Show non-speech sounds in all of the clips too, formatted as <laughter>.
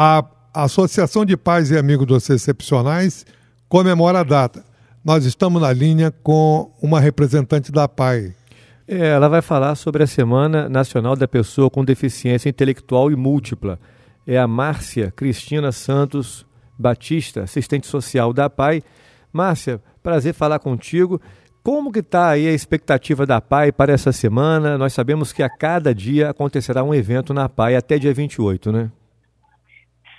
A Associação de Pais e Amigos dos Excepcionais comemora a data. Nós estamos na linha com uma representante da PAI. É, ela vai falar sobre a Semana Nacional da Pessoa com Deficiência Intelectual e Múltipla. É a Márcia Cristina Santos Batista, assistente social da PAI. Márcia, prazer falar contigo. Como que está aí a expectativa da PAI para essa semana? Nós sabemos que a cada dia acontecerá um evento na PAI até dia 28, né?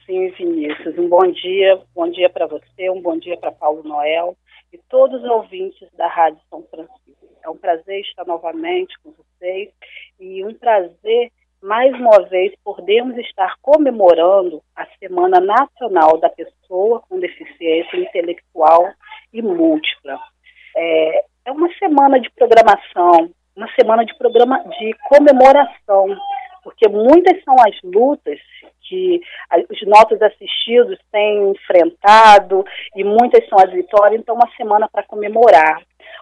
Sim, Vinícius. Um bom dia, bom dia para você, um bom dia para Paulo Noel e todos os ouvintes da Rádio São Francisco. É um prazer estar novamente com vocês e um prazer, mais uma vez, podermos estar comemorando a Semana Nacional da Pessoa com Deficiência Intelectual e Múltipla. É, é uma semana de programação, uma semana de programa de comemoração, porque muitas são as lutas que os nossos assistidos têm enfrentado e muitas são as vitórias, então uma semana para comemorar.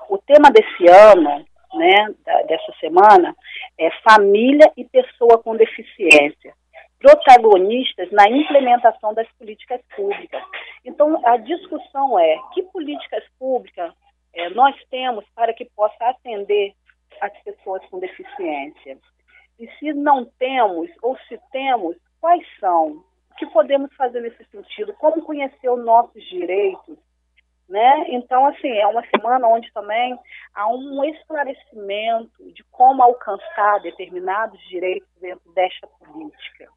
O tema desse ano, né, dessa semana, é família e pessoa com deficiência, protagonistas na implementação das políticas públicas. Então a discussão é que políticas públicas é, nós temos para que possa atender as pessoas com deficiência. E se não temos, ou se temos, quais são? O que podemos fazer nesse sentido? Como conhecer os nossos direitos? Né? Então, assim, é uma semana onde também há um esclarecimento de como alcançar determinados direitos dentro desta política.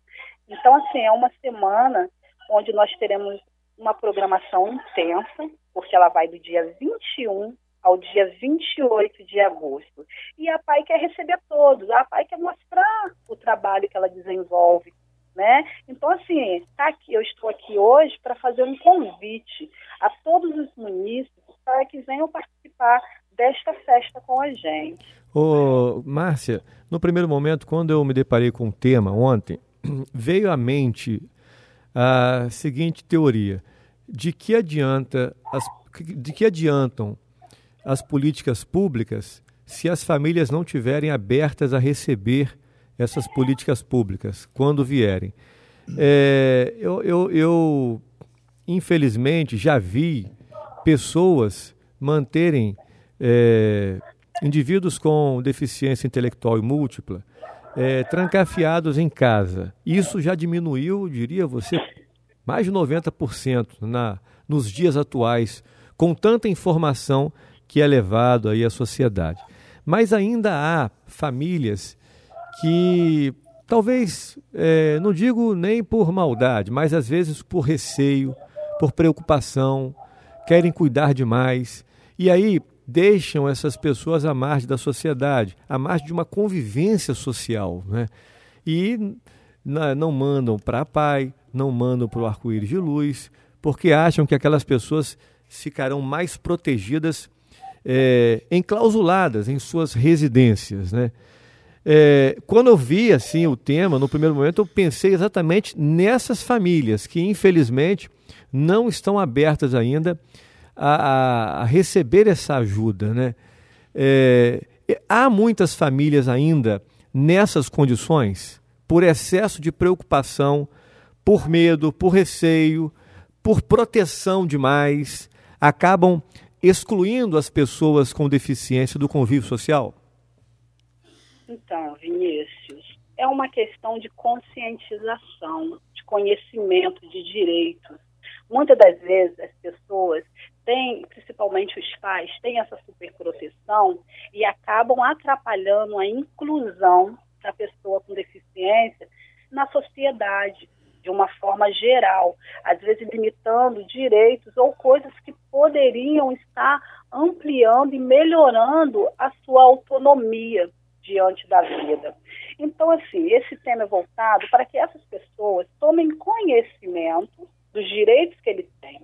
Então, assim, é uma semana onde nós teremos uma programação intensa, porque ela vai do dia 21 ao dia 28 de agosto. E a PAI quer receber todos, a PAI quer mostrar o trabalho que ela desenvolve. Né? Então, assim, tá aqui, eu estou aqui hoje para fazer um convite a todos os munícipes para que venham participar desta festa com a gente. Ô, Márcia, no primeiro momento, quando eu me deparei com o tema ontem, <clears throat> veio à mente a seguinte teoria: de que adianta as, de que adiantam as políticas públicas se as famílias não tiverem abertas a receber essas políticas públicas quando vierem? É, eu, eu, eu, infelizmente, já vi pessoas manterem é, indivíduos com deficiência intelectual e múltipla é, trancafiados em casa. Isso já diminuiu, diria você, mais de 90% na, nos dias atuais, com tanta informação que é levado aí à sociedade. Mas ainda há famílias que talvez, é, não digo nem por maldade, mas às vezes por receio, por preocupação, querem cuidar demais. E aí deixam essas pessoas à margem da sociedade, à margem de uma convivência social. Né? E não mandam para a pai, não mandam para o arco-íris de luz, porque acham que aquelas pessoas ficarão mais protegidas, é, enclausuladas em suas residências. Né? É, quando eu vi assim o tema, no primeiro momento, eu pensei exatamente nessas famílias que, infelizmente, não estão abertas ainda a, a, a receber essa ajuda. Né? É, há muitas famílias ainda nessas condições por excesso de preocupação, por medo, por receio, por proteção demais, acabam excluindo as pessoas com deficiência do convívio social? Então, Vinícius, é uma questão de conscientização, de conhecimento de direitos. Muitas das vezes as pessoas têm, principalmente os pais, têm essa superproteção e acabam atrapalhando a inclusão da pessoa com deficiência na sociedade, de uma forma geral, às vezes limitando direitos ou coisas que poderiam estar ampliando e melhorando a sua autonomia diante da vida. Então, assim, esse tema é voltado para que essas pessoas tomem conhecimento dos direitos que eles têm,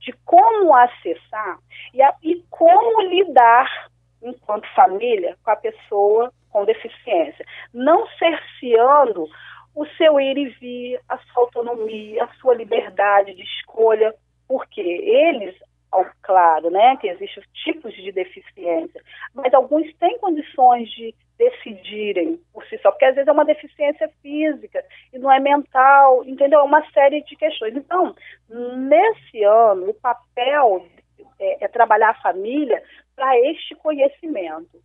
de como acessar e, a, e como lidar enquanto família com a pessoa com deficiência, não cerceando o seu ir e vir, a sua autonomia, a sua liberdade de escolha, porque eles, claro, né, que existem tipos de deficiência, mas alguns têm condições de decidirem por si só, porque às vezes é uma deficiência física e não é mental, entendeu? É uma série de questões. Então, nesse ano, o papel é, é trabalhar a família para este conhecimento.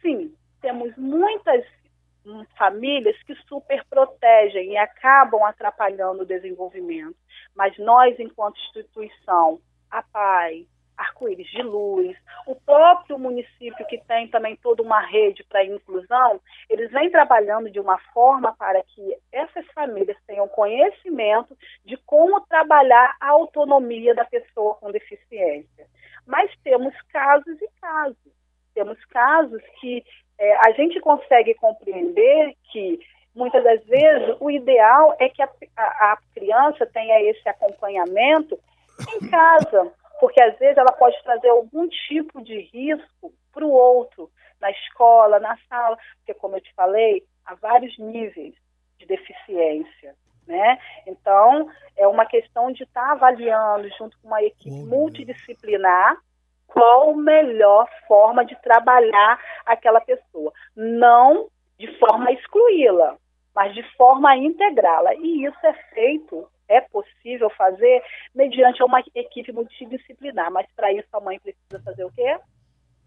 Sim, temos muitas hum, famílias que super protegem e acabam atrapalhando o desenvolvimento. Mas nós, enquanto instituição, a PAI, arco-íris de luz, o próprio município que tem também toda uma rede para inclusão, eles vêm trabalhando de uma forma para que essas famílias tenham conhecimento de como trabalhar a autonomia da pessoa com deficiência. Mas temos casos e casos. Temos casos que é, a gente consegue compreender que muitas das vezes o ideal é que a, a, a criança tenha esse acompanhamento em casa, porque às vezes ela pode trazer algum tipo de risco para o outro, na escola, na sala, porque como eu te falei, há vários níveis de deficiência. Né? Então, é uma questão de estar tá avaliando junto com uma equipe uhum. multidisciplinar qual a melhor forma de trabalhar aquela pessoa. Não de forma a excluí-la, mas de forma a integrá-la. E isso é feito é possível fazer mediante uma equipe multidisciplinar, mas para isso a mãe precisa fazer o quê?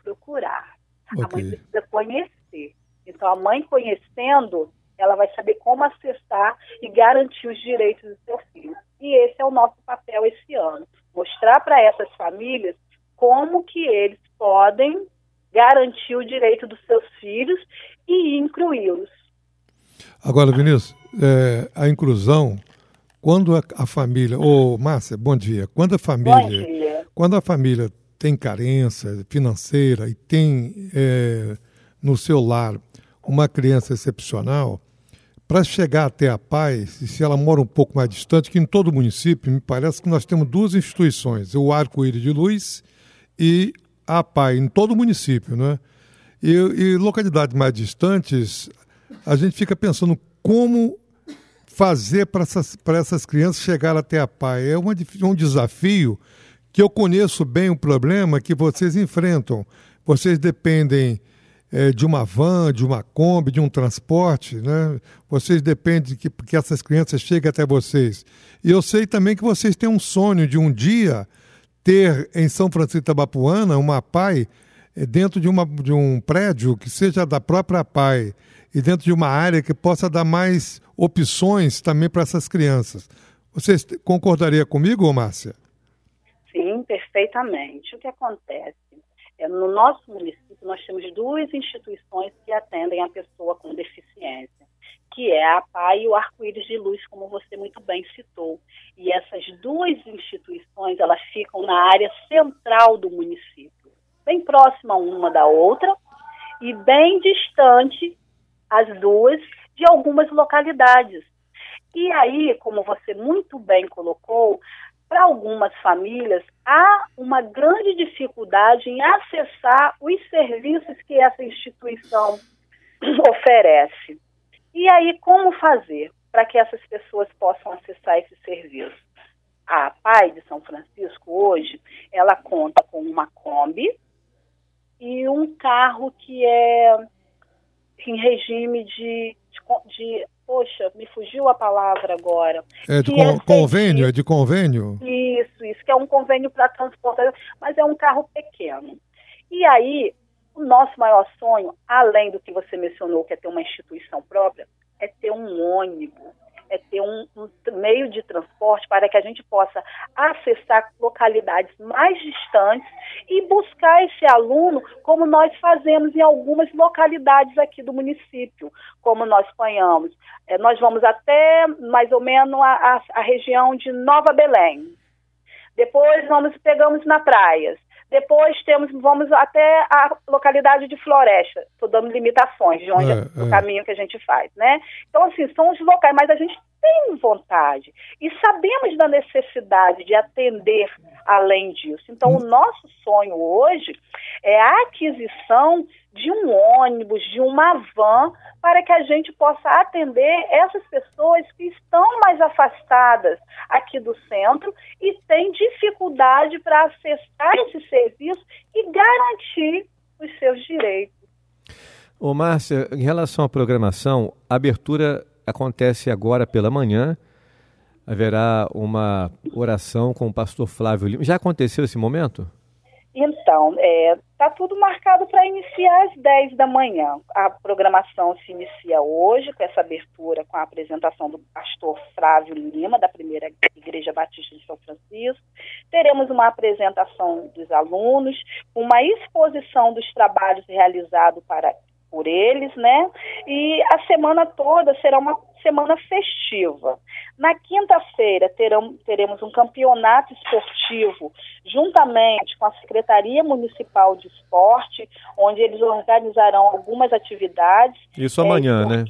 Procurar. Okay. A mãe precisa conhecer. Então a mãe conhecendo, ela vai saber como acessar e garantir os direitos do seu filho. E esse é o nosso papel esse ano, mostrar para essas famílias como que eles podem garantir o direito dos seus filhos e incluí-los. Agora, Vinícius, é, a inclusão quando a, a família, ô Márcia, bom dia. Quando a família, quando a família tem carência financeira e tem é, no seu lar uma criança excepcional, para chegar até a paz, e se ela mora um pouco mais distante, que em todo o município, me parece que nós temos duas instituições, o Arco-Íris de Luz e a PAI, em todo o município, né? E, e localidades mais distantes, a gente fica pensando como fazer para essas, essas crianças chegar até a PAI? É uma, um desafio que eu conheço bem o problema que vocês enfrentam. Vocês dependem é, de uma van, de uma Kombi, de um transporte, né? Vocês dependem que, que essas crianças cheguem até vocês. E eu sei também que vocês têm um sonho de um dia ter em São Francisco Tabapuana uma PAI é, dentro de, uma, de um prédio que seja da própria PAI e dentro de uma área que possa dar mais opções também para essas crianças. Você concordaria comigo, Márcia? Sim, perfeitamente. O que acontece? É, no nosso município, nós temos duas instituições que atendem a pessoa com deficiência, que é a PAI e o Arco-Íris de Luz, como você muito bem citou. E essas duas instituições, elas ficam na área central do município, bem próxima uma da outra e bem distante as duas, de algumas localidades. E aí, como você muito bem colocou, para algumas famílias há uma grande dificuldade em acessar os serviços que essa instituição <clears throat> oferece. E aí, como fazer para que essas pessoas possam acessar esse serviço? A PAI de São Francisco, hoje, ela conta com uma Kombi e um carro que é em regime de, de, de poxa, me fugiu a palavra agora. É de con, é convênio, é de convênio? Isso, isso, que é um convênio para transportar, mas é um carro pequeno. E aí, o nosso maior sonho, além do que você mencionou, que é ter uma instituição própria, é ter um ônibus é ter um, um, meio de transporte para que a gente possa acessar localidades mais distantes e buscar esse aluno como nós fazemos em algumas localidades aqui do município, como nós ponhamos. É, nós vamos até mais ou menos a, a, a região de Nova Belém. Depois vamos pegamos na praias. Depois temos, vamos até a localidade de Floresta. Estou dando limitações de onde é, é. o caminho que a gente faz, né? Então, assim, são os locais, mas a gente tem vontade e sabemos da necessidade de atender além disso. Então, hum. o nosso sonho hoje é a aquisição de um ônibus, de uma van, para que a gente possa atender essas pessoas que estão mais afastadas aqui do centro e têm dificuldade para acessar esse serviço e garantir os seus direitos. Ô, Márcia, em relação à programação, abertura acontece agora pela manhã. Haverá uma oração com o pastor Flávio Lima. Já aconteceu esse momento? Então, está é, tá tudo marcado para iniciar às 10 da manhã. A programação se inicia hoje, com essa abertura, com a apresentação do pastor Flávio Lima, da primeira Igreja Batista de São Francisco. Teremos uma apresentação dos alunos, uma exposição dos trabalhos realizados para, por eles, né? E a semana toda será uma semana festiva. Na quinta-feira teremos um campeonato esportivo juntamente com a Secretaria Municipal de Esporte, onde eles organizarão algumas atividades. Isso amanhã, é, né?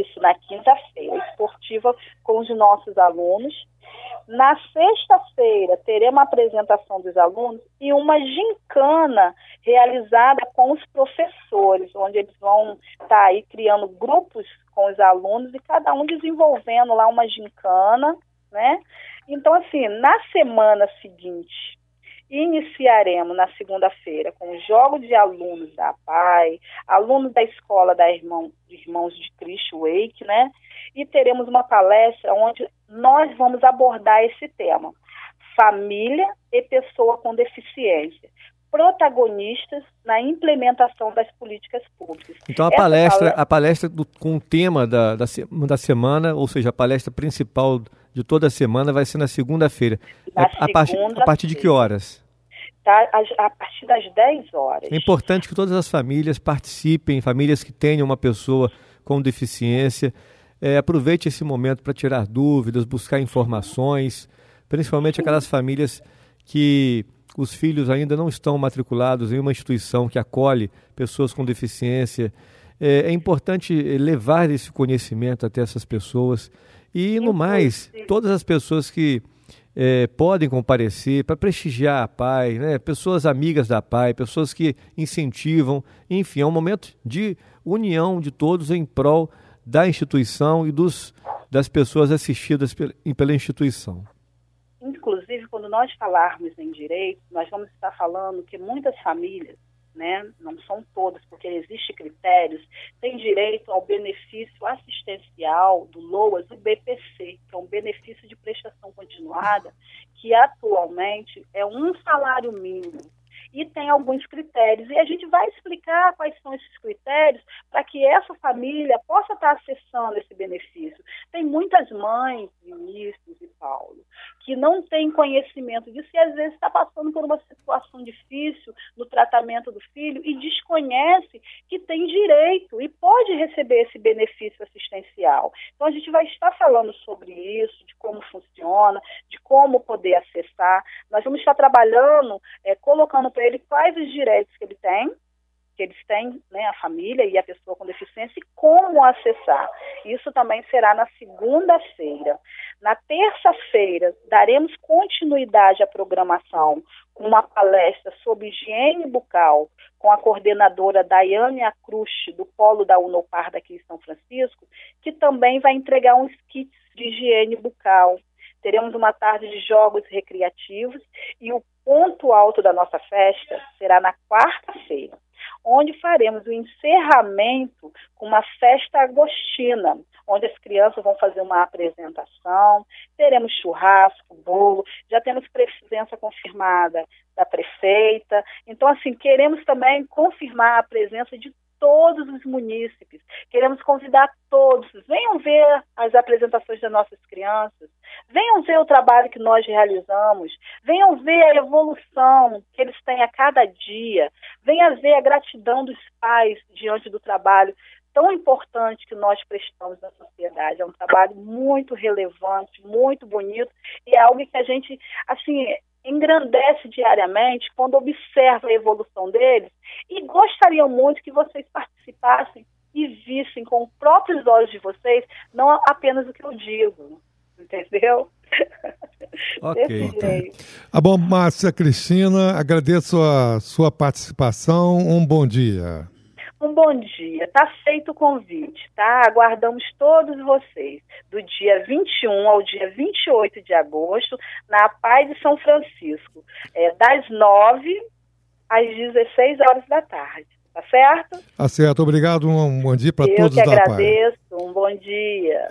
Isso, na quinta-feira, esportiva com os nossos alunos. Na sexta-feira, teremos uma apresentação dos alunos e uma gincana realizada com os professores, onde eles vão estar tá aí criando grupos com os alunos e cada um desenvolvendo lá uma gincana, né? Então, assim, na semana seguinte, iniciaremos na segunda-feira com o jogo de alunos da PAI, alunos da escola da Irmão, Irmãos de Cristo Wake, né? E teremos uma palestra onde nós vamos abordar esse tema: família e pessoa com deficiência protagonistas na implementação das políticas públicas. Então a Essa palestra, palestra... a palestra do, com o tema da, da, da, semana, ou seja, a palestra principal de toda a semana vai ser na segunda-feira. É, a, partir, a partir de que horas? Tá, a, a, partir das 10 horas. É importante que todas as famílias participem, famílias que tenham uma pessoa com deficiência. É, aproveite esse momento para tirar dúvidas, buscar informações, principalmente aquelas famílias que os filhos ainda não estão matriculados em uma instituição que acolhe pessoas com deficiência. É, é importante levar esse conhecimento até essas pessoas. E, no mais, todas as pessoas que é, podem comparecer para prestigiar a PAI, né? pessoas amigas da PAI, pessoas que incentivam, enfim, é um momento de união de todos em prol da instituição e dos, das pessoas assistidas pela instituição. Quando nós falarmos em direito, nós vamos estar falando que muitas famílias, né, não são todas, porque existem critérios, têm direito ao benefício assistencial do LOAS, o BPC, que é um benefício de prestação continuada, que atualmente é um salário mínimo e tem alguns critérios. E a gente vai explicar quais são esses critérios para que essa família possa estar acessando esse benefício. Tem muitas mães, ministros e Paulo, que não têm conhecimento disso e às vezes está passando por uma situação difícil no tratamento do filho e desconhece que tem direito e pode receber esse benefício assistencial. Então a gente vai estar falando sobre isso, de como funciona, de como poder acessar. Nós vamos estar trabalhando, é, colocando para ele quais os direitos que ele tem que eles têm, né, a família e a pessoa com deficiência, e como acessar. Isso também será na segunda-feira. Na terça-feira, daremos continuidade à programação com uma palestra sobre higiene bucal com a coordenadora Daiane Acruste, do Polo da Unopar daqui em São Francisco, que também vai entregar uns kits de higiene bucal. Teremos uma tarde de jogos recreativos e o ponto alto da nossa festa será na quarta-feira onde faremos o encerramento com uma festa agostina, onde as crianças vão fazer uma apresentação, teremos churrasco, bolo, já temos presença confirmada da prefeita. Então, assim, queremos também confirmar a presença de todos os munícipes. Queremos convidar todos, venham ver as apresentações das nossas crianças, venham ver o trabalho que nós realizamos, venham ver a evolução que eles têm a cada dia, venham ver a gratidão dos pais diante do trabalho tão importante que nós prestamos na sociedade. É um trabalho muito relevante, muito bonito. E é algo que a gente, assim, engrandece diariamente quando observa a evolução deles e gostaria muito que vocês participassem e vissem com os próprios olhos de vocês, não apenas o que eu digo, entendeu? Ok. Ah, bom, Márcia Cristina, agradeço a sua participação. Um bom dia. Um bom dia. Está feito o convite, tá? Aguardamos todos vocês do dia 21 ao dia 28 de agosto na Paz de São Francisco, é, das 9 às 16 horas da tarde. Tá certo? Tá certo. Obrigado. Um bom dia para todos Eu que agradeço. Um bom dia.